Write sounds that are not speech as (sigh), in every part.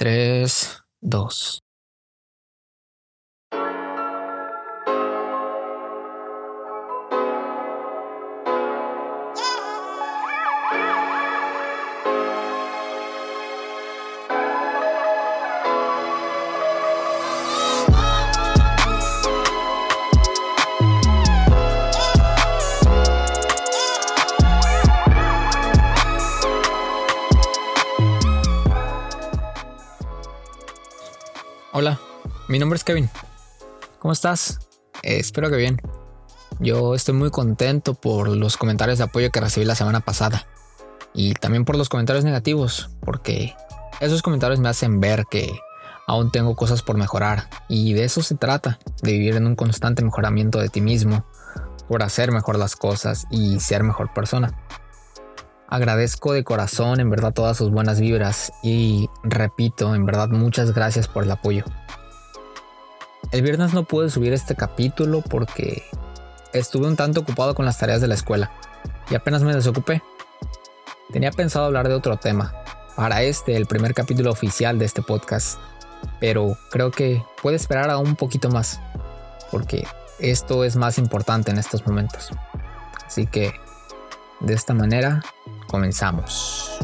3, 2. Mi nombre es Kevin. ¿Cómo estás? Eh, espero que bien. Yo estoy muy contento por los comentarios de apoyo que recibí la semana pasada. Y también por los comentarios negativos, porque esos comentarios me hacen ver que aún tengo cosas por mejorar. Y de eso se trata, de vivir en un constante mejoramiento de ti mismo, por hacer mejor las cosas y ser mejor persona. Agradezco de corazón en verdad todas sus buenas vibras y repito, en verdad muchas gracias por el apoyo. El viernes no pude subir este capítulo porque estuve un tanto ocupado con las tareas de la escuela y apenas me desocupé. Tenía pensado hablar de otro tema, para este, el primer capítulo oficial de este podcast, pero creo que puede esperar aún un poquito más, porque esto es más importante en estos momentos. Así que, de esta manera, Comenzamos.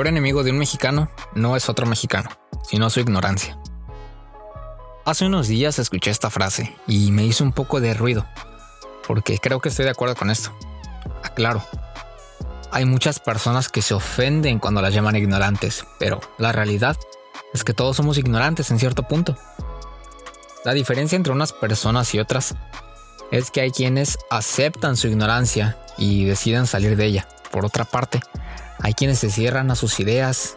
Peor enemigo de un mexicano no es otro mexicano, sino su ignorancia. Hace unos días escuché esta frase y me hizo un poco de ruido, porque creo que estoy de acuerdo con esto. Aclaro, hay muchas personas que se ofenden cuando las llaman ignorantes, pero la realidad es que todos somos ignorantes en cierto punto. La diferencia entre unas personas y otras es que hay quienes aceptan su ignorancia y deciden salir de ella. Por otra parte, hay quienes se cierran a sus ideas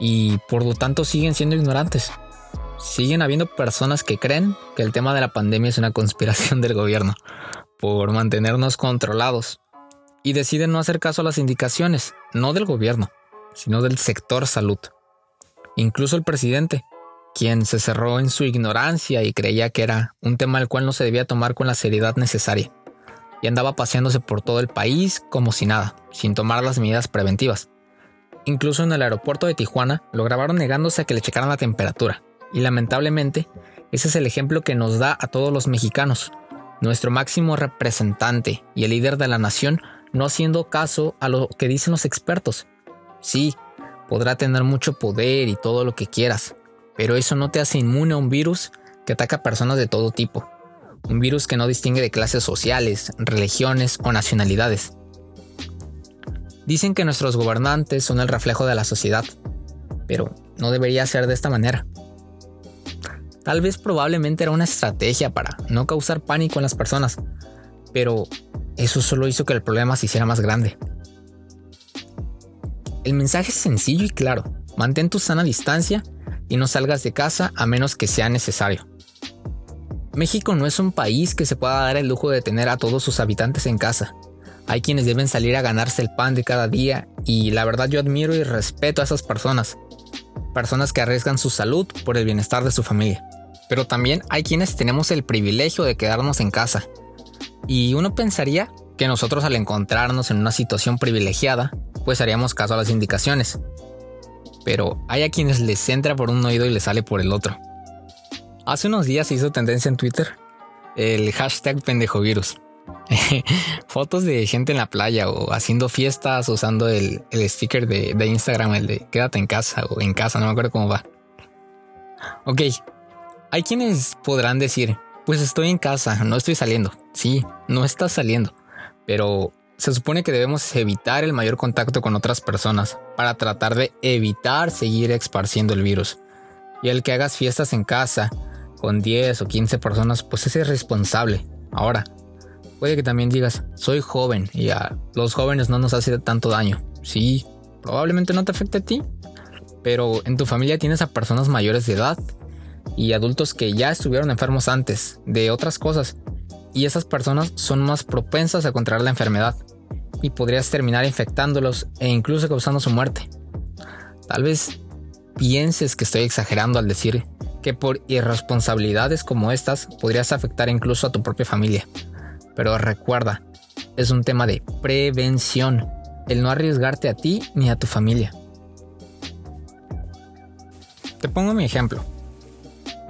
y por lo tanto siguen siendo ignorantes siguen habiendo personas que creen que el tema de la pandemia es una conspiración (laughs) del gobierno por mantenernos controlados y deciden no hacer caso a las indicaciones, no del gobierno, sino del sector salud. Incluso el presidente, quien se cerró en su ignorancia y creía que era un tema al cual no se debía tomar con la seriedad necesaria, y andaba paseándose por todo el país como si nada, sin tomar las medidas preventivas. Incluso en el aeropuerto de Tijuana lo grabaron negándose a que le checaran la temperatura, y lamentablemente, ese es el ejemplo que nos da a todos los mexicanos. Nuestro máximo representante y el líder de la nación no haciendo caso a lo que dicen los expertos. Sí, podrá tener mucho poder y todo lo que quieras, pero eso no te hace inmune a un virus que ataca a personas de todo tipo. Un virus que no distingue de clases sociales, religiones o nacionalidades. Dicen que nuestros gobernantes son el reflejo de la sociedad, pero no debería ser de esta manera. Tal vez probablemente era una estrategia para no causar pánico en las personas, pero eso solo hizo que el problema se hiciera más grande. El mensaje es sencillo y claro. Mantén tu sana distancia y no salgas de casa a menos que sea necesario. México no es un país que se pueda dar el lujo de tener a todos sus habitantes en casa. Hay quienes deben salir a ganarse el pan de cada día y la verdad yo admiro y respeto a esas personas. Personas que arriesgan su salud por el bienestar de su familia pero también hay quienes tenemos el privilegio de quedarnos en casa. Y uno pensaría que nosotros al encontrarnos en una situación privilegiada, pues haríamos caso a las indicaciones. Pero hay a quienes les entra por un oído y les sale por el otro. Hace unos días se hizo tendencia en Twitter el hashtag pendejovirus. (laughs) Fotos de gente en la playa o haciendo fiestas usando el, sticker de, de Instagram, el de quédate en casa o en casa, no me acuerdo cómo va. Ok, hay quienes podrán decir, pues estoy en casa, no estoy saliendo. Sí, no estás saliendo, pero se supone que debemos evitar el mayor contacto con otras personas para tratar de evitar seguir esparciendo el virus. Y el que hagas fiestas en casa con 10 o 15 personas, pues es irresponsable. Ahora, puede que también digas, soy joven y a los jóvenes no nos hace tanto daño. Sí, probablemente no te afecte a ti, pero en tu familia tienes a personas mayores de edad y adultos que ya estuvieron enfermos antes de otras cosas y esas personas son más propensas a contraer la enfermedad y podrías terminar infectándolos e incluso causando su muerte. Tal vez pienses que estoy exagerando al decir que por irresponsabilidades como estas podrías afectar incluso a tu propia familia. Pero recuerda, es un tema de prevención, el no arriesgarte a ti ni a tu familia. Te pongo mi ejemplo.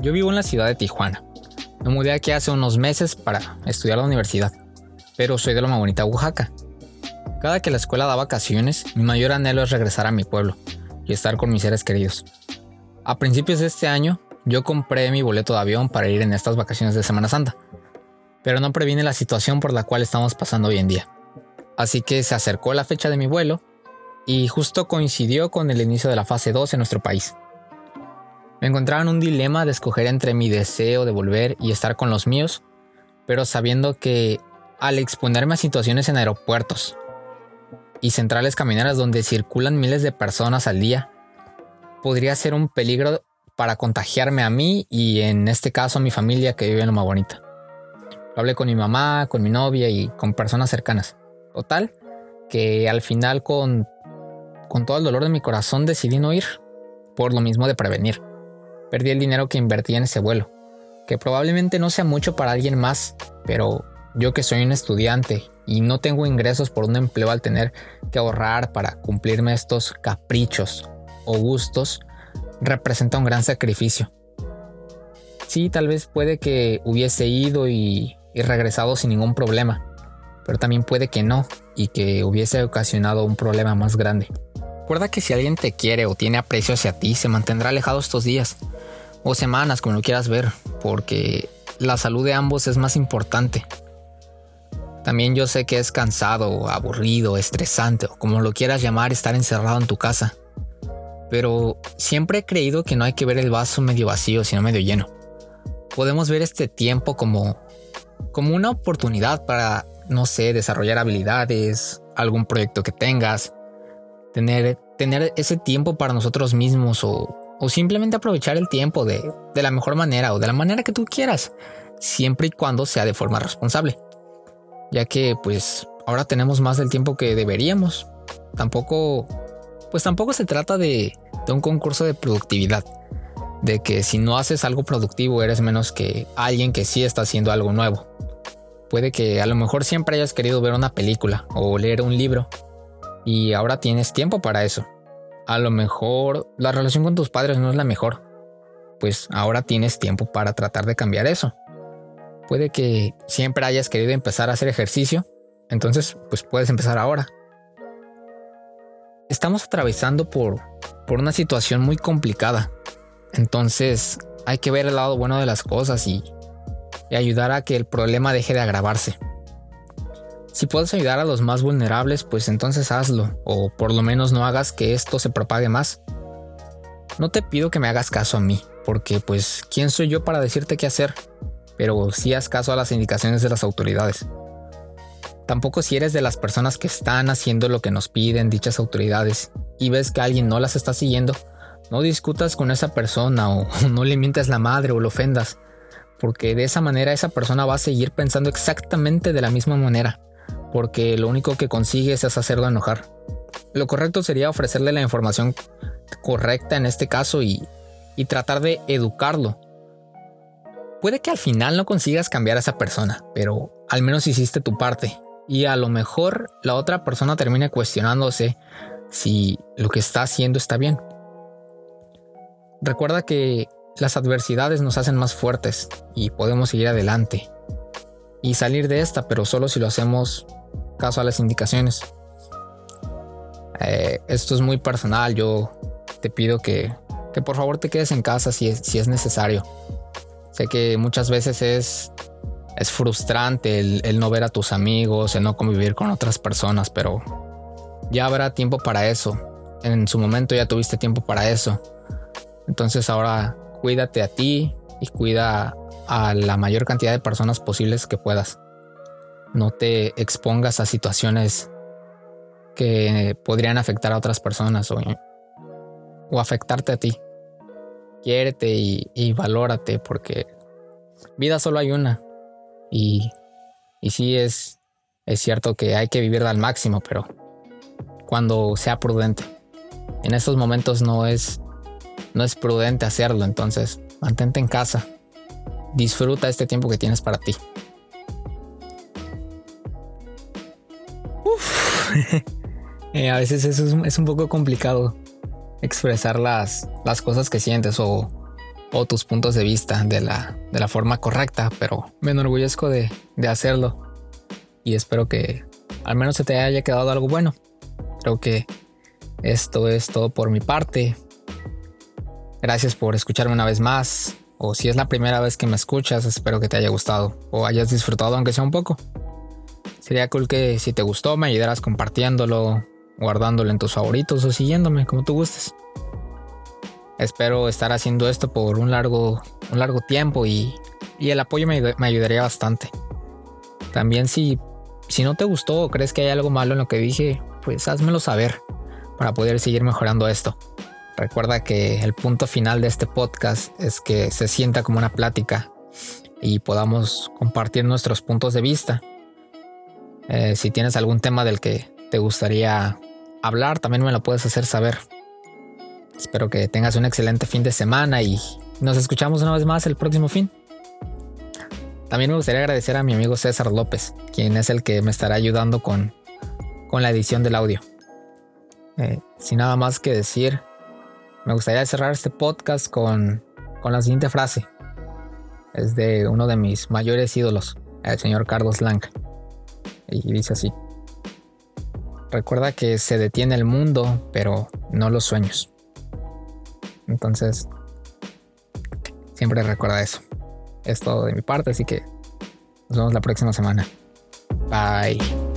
Yo vivo en la ciudad de Tijuana. Me mudé aquí hace unos meses para estudiar la universidad, pero soy de Loma Bonita, Oaxaca. Cada que la escuela da vacaciones, mi mayor anhelo es regresar a mi pueblo y estar con mis seres queridos. A principios de este año, yo compré mi boleto de avión para ir en estas vacaciones de Semana Santa, pero no previene la situación por la cual estamos pasando hoy en día. Así que se acercó la fecha de mi vuelo y justo coincidió con el inicio de la fase 2 en nuestro país. Me encontraba en un dilema de escoger entre mi deseo de volver y estar con los míos, pero sabiendo que al exponerme a situaciones en aeropuertos y centrales camineras donde circulan miles de personas al día, podría ser un peligro para contagiarme a mí y en este caso a mi familia que vive en Loma Bonita. Hablé con mi mamá, con mi novia y con personas cercanas. Total, que al final con, con todo el dolor de mi corazón decidí no ir, por lo mismo de prevenir perdí el dinero que invertí en ese vuelo, que probablemente no sea mucho para alguien más, pero yo que soy un estudiante y no tengo ingresos por un empleo al tener que ahorrar para cumplirme estos caprichos o gustos, representa un gran sacrificio. Sí, tal vez puede que hubiese ido y, y regresado sin ningún problema, pero también puede que no y que hubiese ocasionado un problema más grande. Recuerda que si alguien te quiere o tiene aprecio hacia ti, se mantendrá alejado estos días o semanas, como lo quieras ver, porque la salud de ambos es más importante. También yo sé que es cansado, aburrido, estresante o como lo quieras llamar estar encerrado en tu casa. Pero siempre he creído que no hay que ver el vaso medio vacío, sino medio lleno. Podemos ver este tiempo como, como una oportunidad para, no sé, desarrollar habilidades, algún proyecto que tengas, tener, tener ese tiempo para nosotros mismos o, o simplemente aprovechar el tiempo de, de la mejor manera o de la manera que tú quieras, siempre y cuando sea de forma responsable. Ya que pues ahora tenemos más del tiempo que deberíamos. Tampoco, pues tampoco se trata de, un concurso de productividad. De que si no haces algo productivo eres menos que alguien que sí está haciendo algo nuevo. Puede que a lo mejor siempre hayas querido ver una película o leer un libro y ahora tienes tiempo para eso. A lo mejor la relación con tus padres no es la mejor, pues ahora tienes tiempo para tratar de cambiar eso. Puede que siempre hayas querido empezar a hacer ejercicio, entonces pues puedes empezar ahora. Estamos atravesando por, por una situación muy complicada, entonces hay que ver el lado bueno de las cosas y, ayudar a que el problema deje de agravarse. Si puedes ayudar a los más vulnerables, pues entonces hazlo, o por lo menos no hagas que esto se propague más. No te pido que me hagas caso a mí, porque pues ¿quién soy yo para decirte qué hacer? Pero sí haz caso a las indicaciones de las autoridades. Tampoco si eres de las personas que están haciendo lo que nos piden dichas autoridades y ves que alguien no las está siguiendo, no discutas con esa persona o (laughs) no le mientes la madre o lo ofendas, porque de esa manera esa persona va a seguir pensando exactamente de la misma manera porque lo único que consigues es hacerlo enojar. Lo correcto sería ofrecerle la información correcta en este caso y, tratar de educarlo. Puede que al final no consigas cambiar a esa persona, pero al menos hiciste tu parte. Y a lo mejor la otra persona termine cuestionándose si lo que está haciendo está bien. Recuerda que las adversidades nos hacen más fuertes y podemos seguir adelante y salir de esta, pero solo si lo hacemos caso a las indicaciones. Eh, esto es muy personal, yo te pido que, que por favor te quedes en casa si es, si es necesario. Sé que muchas veces es, es frustrante el, no ver a tus amigos, el no convivir con otras personas, pero ya habrá tiempo para eso. En su momento ya tuviste tiempo para eso. Entonces ahora cuídate a ti y cuida a la mayor cantidad de personas posibles que puedas no te expongas a situaciones que podrían afectar a otras personas o, afectarte a ti. Quiérete y, y valórate porque vida solo hay una y Y sí es, es cierto que hay que vivir al máximo, pero cuando sea prudente. En estos momentos no es, no es prudente hacerlo, entonces mantente en casa. Disfruta este tiempo que tienes para ti. (laughs) Eh, a veces eso es, un poco complicado expresar las, las cosas que sientes o, o tus puntos de vista de la, de la forma correcta, pero me enorgullezco de, de hacerlo y espero que al menos se te haya quedado algo bueno. Creo que esto es todo por mi parte. Gracias por escucharme una vez más. O si es la primera vez que me escuchas, espero que te haya gustado o hayas disfrutado aunque sea un poco. Sería cool que si te gustó me ayudaras compartiéndolo, guardándolo en tus favoritos o siguiéndome como tú gustes. Espero estar haciendo esto por un largo, un largo tiempo y, el apoyo me, ayudaría bastante. También si, si no te gustó o crees que hay algo malo en lo que dije, pues házmelo saber para poder seguir mejorando esto. Recuerda que el punto final de este podcast es que se sienta como una plática y podamos compartir nuestros puntos de vista. Eh, si tienes algún tema del que te gustaría hablar, también me lo puedes hacer saber. Espero que tengas un excelente fin de semana y nos escuchamos una vez más el próximo fin. También me gustaría agradecer a mi amigo César López, quien es el que me estará ayudando con, con la edición del audio. Eh, sin nada más que decir, me gustaría cerrar este podcast con, con la siguiente frase. Es de uno de mis mayores ídolos, el señor Carlos Lang. Y dice así. Recuerda que se detiene el mundo, pero no los sueños. Entonces, siempre recuerda eso. Es todo de mi parte, así que nos vemos la próxima semana. Bye.